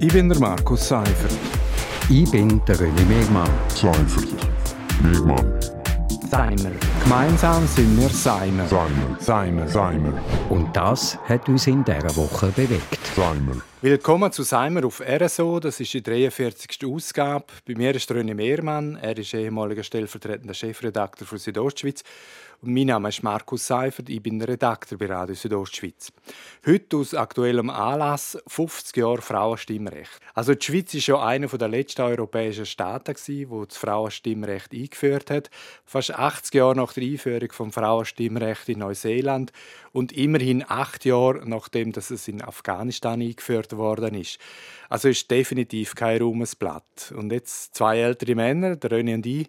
Ich bin der Markus Seifert. Ich bin der René Megmann. Seifert. Megmann. Seimer. Gemeinsam sind wir Seimer. Seimer. Seimer. Seimer. Und das hat uns in dieser Woche bewegt. Seimer. Willkommen zu Seimer auf RSO. Das ist die 43. Ausgabe. Bei mir ist René Mehrmann. Er ist ehemaliger stellvertretender Chefredakteur für Südostschweiz. Und mein Name ist Markus Seifert. Ich bin Redakteur bei Radio Südostschweiz. Heute aus aktuellem Anlass 50 Jahre Frauenstimmrecht. Also die Schweiz ist ja einer der letzten europäischen Staaten, wo das Frauenstimmrecht eingeführt hat. Fast 80 Jahre nach der Einführung vom Frauenstimmrecht in Neuseeland und immerhin acht Jahre nachdem dass es in Afghanistan eingeführt worden ist. Also ist definitiv kein Ruhmesblatt. Und jetzt zwei ältere Männer, der René und ich,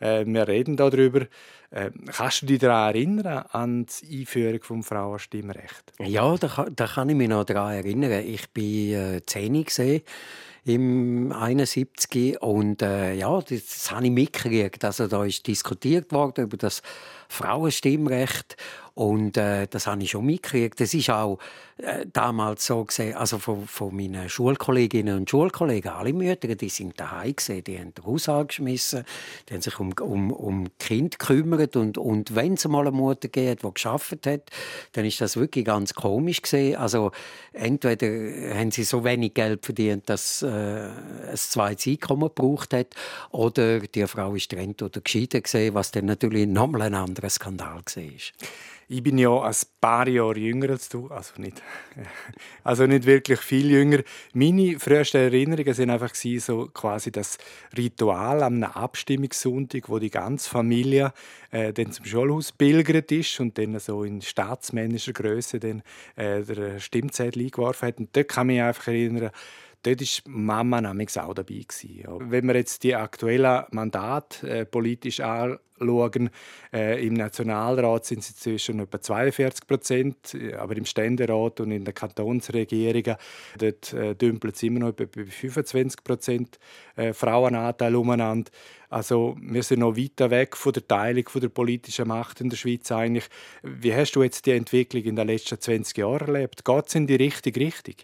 äh, wir reden darüber. Äh, kannst du dich daran erinnern, an die Einführung des Frauenstimmrechts? Ja, da, da, kann ich mich noch daran erinnern. Ich war äh, 10 gesehen im 71 und äh, ja, das, habe ich mitgekriegt. Also da ist diskutiert worden über das Frauenstimmrecht und äh, das habe ich schon mitgekriegt. Das ist auch äh, damals so gesehen, also von, von meinen Schulkolleginnen und Schulkollegen, alle Mütter, die sind daheim gesehen, die haben den Haus angeschmissen, die haben sich um, um, um Kind gekümmert und, und wenn es mal eine Mutter geht, die geschafft hat, dann ist das wirklich ganz komisch gesehen. Also entweder haben sie so wenig Geld verdient, dass äh, ein zweites Einkommen gebraucht hat, oder die Frau ist getrennt oder geschieden gesehen, was dann natürlich nochmal ein anderer Skandal war. Ich bin ja ein paar Jahre jünger als du, also nicht, also nicht wirklich viel jünger. Meine frühesten Erinnerungen waren einfach so quasi das Ritual am Abstimmungssonntag, wo die ganze Familie äh, dann zum Schulhaus pilgert ist und dann so in staatsmännischer Größe dann äh, der Stimmzettel eingeworfen hat. Und dort kann ich mich einfach erinnern, dort war Mama nämlich auch dabei. Wenn wir jetzt die aktuellen Mandate äh, politisch anschauen, äh, im Nationalrat sind sie zwischen etwa 42 Prozent, aber im Ständerat und in den Kantonsregierungen dort äh, dümpeln sie immer noch bei 25 Prozent äh, Frauenanteil umeinander. Also wir sind noch weiter weg von der Teilung von der politischen Macht in der Schweiz eigentlich. Wie hast du jetzt die Entwicklung in den letzten 20 Jahren erlebt? Geht es in die richtige Richtung?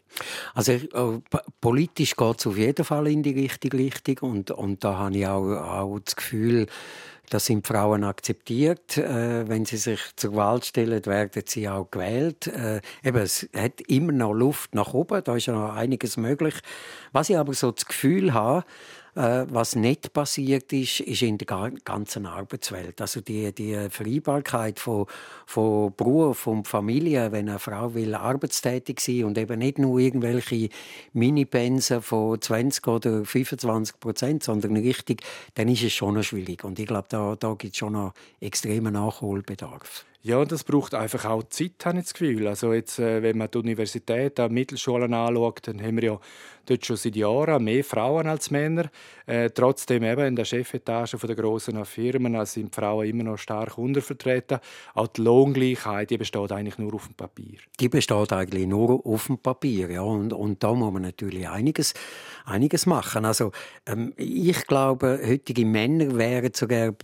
Also äh, politisch geht es auf jeden Fall in die richtige Richtung und, und da habe ich auch, auch das Gefühl, das sind Frauen akzeptiert. Äh, wenn sie sich zur Wahl stellen, werden sie auch gewählt. Äh, eben, es hat immer noch Luft nach oben, da ist ja noch einiges möglich. Was ich aber so das Gefühl habe, was nicht passiert ist, ist in der ganzen Arbeitswelt. Also die, die Vereinbarkeit von, von Beruf und Familie, wenn eine Frau will arbeitstätig sein und eben nicht nur irgendwelche Minipensen von 20 oder 25 Prozent, sondern richtig, dann ist es schon noch schwierig. Und ich glaube, da, da gibt es schon noch extremen Nachholbedarf. Ja, das braucht einfach auch Zeit, habe ich das Gefühl. Also jetzt, äh, wenn man die Universität, die Mittelschulen anschaut, dann haben wir ja dort schon seit Jahren mehr Frauen als Männer. Äh, trotzdem eben in der Chefetage der grossen Firmen also sind Frauen immer noch stark untervertreten. Auch die Lohngleichheit die besteht eigentlich nur auf dem Papier. Die besteht eigentlich nur auf dem Papier, ja. Und, und da muss man natürlich einiges, einiges machen. Also ähm, ich glaube, heutige Männer wären sogar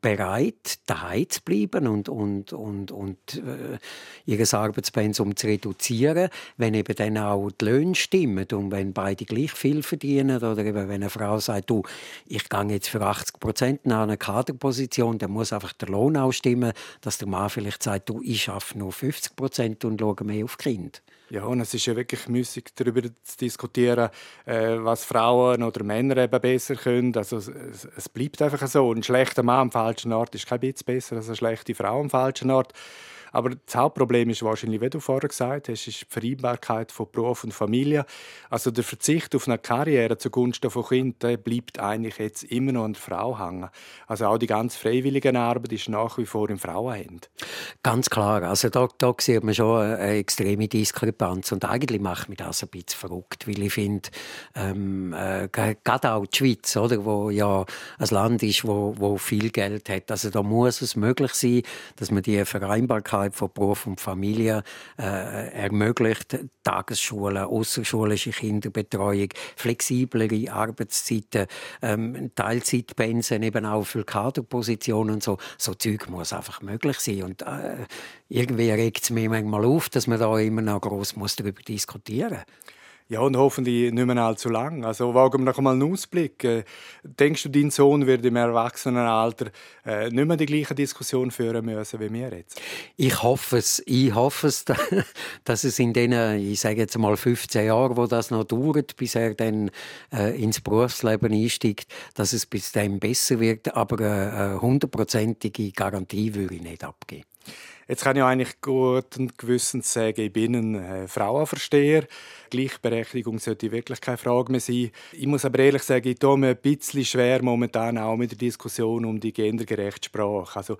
bereit, daheim zu bleiben und, und, und, und äh, ihr Arbeitspensum zu reduzieren, wenn eben dann auch die Löhne stimmen und wenn beide gleich viel verdienen oder eben wenn eine Frau sagt, du, ich gehe jetzt für 80 Prozent nach einer Kaderposition, dann muss einfach der Lohn auch stimmen, dass der Mann vielleicht sagt, du, ich arbeite nur 50 Prozent und schaue mehr auf Kind. Ja, und es ist ja wirklich müßig, darüber zu diskutieren, äh, was Frauen oder Männer eben besser können. Also es, bleibt einfach so. Ein schlechter Mann am falschen Ort ist kein bisschen besser als eine schlechte Frau am falschen Ort. Aber das Hauptproblem ist wahrscheinlich, wie du vorher gesagt hast, ist die Vereinbarkeit von Beruf und Familie. Also der Verzicht auf eine Karriere zugunsten von Kindern bleibt eigentlich jetzt immer noch an der Frau hängen. Also auch die ganz freiwillige Arbeit ist nach wie vor im Frauenhand. Ganz klar. Also da, da sieht man schon eine extreme Diskrepanz. Und eigentlich macht mich das ein bisschen verrückt, weil ich finde, ähm, äh, gerade auch die Schweiz, oder, wo ja ein Land ist, wo, wo viel Geld hat. Also da muss es möglich sein, dass man die Vereinbarkeit Vereinbarkeit von Beruf und Familie äh, ermöglicht. Tagesschulen, außerschulische Kinderbetreuung, flexiblere Arbeitszeiten, ähm, Teilzeitpensen eben auch für Kaderpositionen und so. So Zeug muss einfach möglich sein. Und äh, irgendwie regt es mir manchmal auf, dass man da immer noch groß muss darüber diskutieren muss. Ja, und hoffentlich nicht mehr allzu lang. Also wagen wir noch einmal einen Ausblick. Äh, denkst du, dein Sohn wird im Erwachsenenalter äh, nicht mehr die gleiche Diskussion führen müssen wie wir jetzt? Ich hoffe es. Ich hoffe es, dass es in den, ich sage jetzt mal 15 Jahren, wo das noch dauert, bis er dann äh, ins Berufsleben einsteigt, dass es bis dahin besser wird. Aber eine hundertprozentige Garantie würde ich nicht abgeben. Jetzt kann ich eigentlich guten Gewissens sagen, ich bin ein äh, Frauenversteher. Gleichberechtigung sollte wirklich keine Frage mehr sein. Ich muss aber ehrlich sagen, ich tue mir ein bisschen schwer momentan auch mit der Diskussion um die gendergerechte Sprache. Also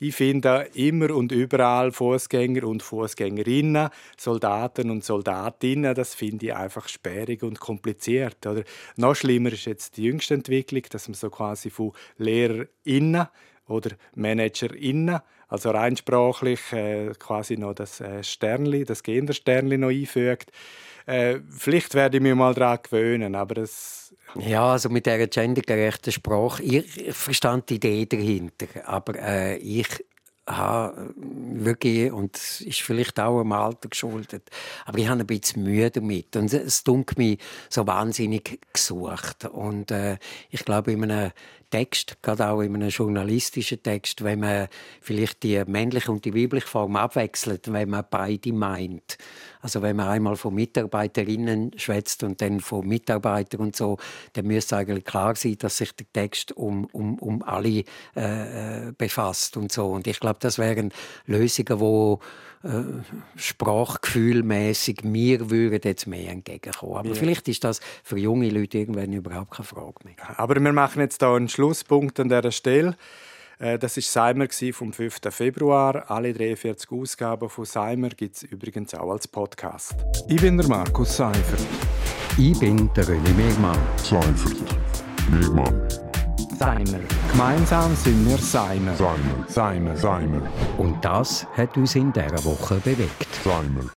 ich finde immer und überall Fußgänger und Fußgängerinnen, Soldaten und Soldatinnen, das finde ich einfach sperrig und kompliziert. Oder noch schlimmer ist jetzt die jüngste Entwicklung, dass man so quasi von LehrerInnen oder ManagerInnen also rein sprachlich äh, quasi noch das äh, Sternli, das Gendersternli noch einfügt. Äh, vielleicht werde ich mich mal daran gewöhnen, aber es ja, also mit dieser gendergerechten Sprache, ich verstand die Idee dahinter, aber äh, ich habe wirklich, und es ist vielleicht auch am Alter geschuldet, aber ich habe ein bisschen Mühe damit. Und es dunkelt mich so wahnsinnig gesucht. Und äh, ich glaube, in einem Text, gerade auch in einem journalistischen Text, wenn man vielleicht die männliche und die weibliche Form abwechselt, wenn man beide meint. Also wenn man einmal von Mitarbeiterinnen schwätzt und dann von Mitarbeitern und so, dann müsste eigentlich klar sein, dass sich der Text um, um, um alle äh, äh befasst und so. Und ich glaube, das wären Lösungen, wo äh, sprachgefühlmäßig mir würden jetzt mehr entgegenkommen. Aber ja. vielleicht ist das für junge Leute irgendwann überhaupt keine Frage mehr. Aber wir machen jetzt da einen Schlusspunkt an dieser Stelle. Äh, das war Seimer vom 5. Februar. Alle 43 Ausgaben von Seimer gibt es übrigens auch als Podcast. Ich bin der Markus Seifert. Ich bin der René Megmann. Seifert. Megmann. Seimer. Gemeinsam sind wir Seimer. Seimer. Seimer. Seimer. Und das hat uns in dieser Woche bewegt. Seimer.